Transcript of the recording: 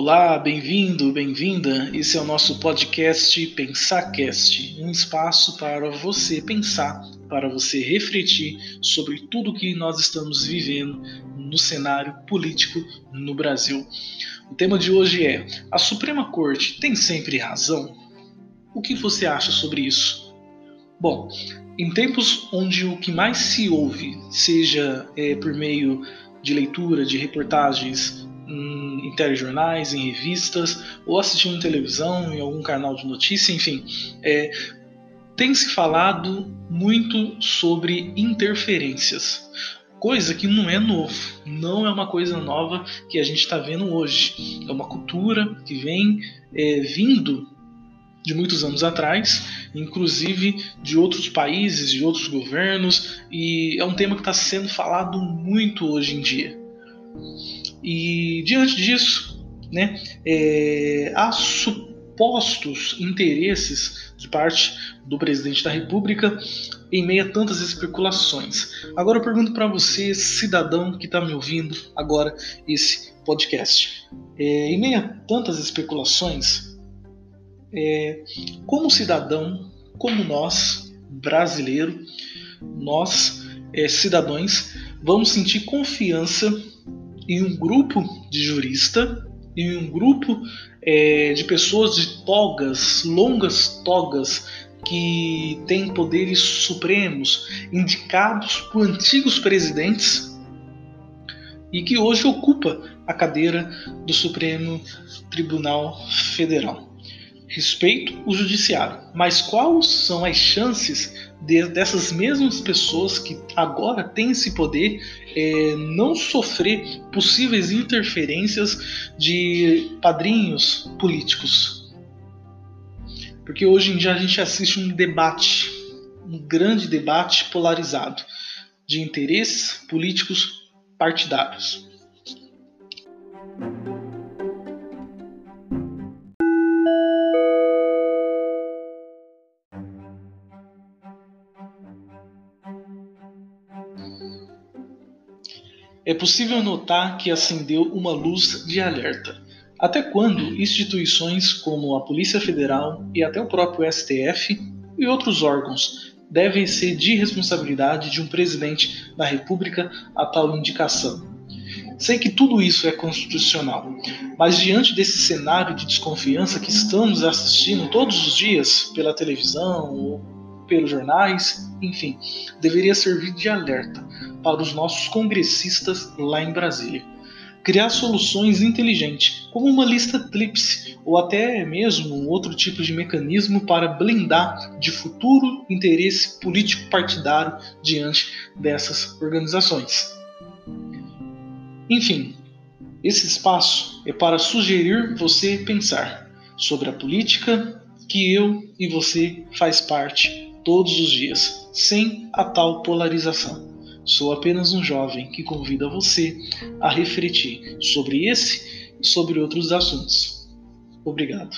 Olá, bem-vindo, bem-vinda. Esse é o nosso podcast PensarCast, um espaço para você pensar, para você refletir sobre tudo que nós estamos vivendo no cenário político no Brasil. O tema de hoje é: a Suprema Corte tem sempre razão? O que você acha sobre isso? Bom, em tempos onde o que mais se ouve, seja é, por meio de leitura de reportagens em, telejornais, em revistas, ou assistindo televisão, em algum canal de notícia, enfim, é, tem se falado muito sobre interferências, coisa que não é novo, não é uma coisa nova que a gente está vendo hoje. É uma cultura que vem é, vindo de muitos anos atrás, inclusive de outros países, de outros governos, e é um tema que está sendo falado muito hoje em dia. E diante disso, né, é, há supostos interesses de parte do presidente da República em meio a tantas especulações. Agora eu pergunto para você, cidadão que está me ouvindo agora esse podcast, é, em meio a tantas especulações, é, como cidadão, como nós, brasileiro, nós, é, cidadãos, vamos sentir confiança em um grupo de jurista, em um grupo é, de pessoas de togas, longas togas, que têm poderes supremos, indicados por antigos presidentes e que hoje ocupa a cadeira do Supremo Tribunal Federal respeito o judiciário, mas quais são as chances de, dessas mesmas pessoas que agora têm esse poder é, não sofrer possíveis interferências de padrinhos políticos? Porque hoje em dia a gente assiste um debate, um grande debate polarizado de interesses políticos partidários. É possível notar que acendeu uma luz de alerta. Até quando instituições como a Polícia Federal e até o próprio STF e outros órgãos devem ser de responsabilidade de um presidente da República a tal indicação? Sei que tudo isso é constitucional, mas diante desse cenário de desconfiança que estamos assistindo todos os dias pela televisão ou pelos jornais, enfim, deveria servir de alerta para os nossos congressistas lá em Brasília. Criar soluções inteligentes, como uma lista tríplice ou até mesmo um outro tipo de mecanismo para blindar de futuro interesse político partidário diante dessas organizações. Enfim, esse espaço é para sugerir você pensar sobre a política que eu e você faz parte todos os dias, sem a tal polarização. Sou apenas um jovem que convida você a refletir sobre esse e sobre outros assuntos. Obrigado.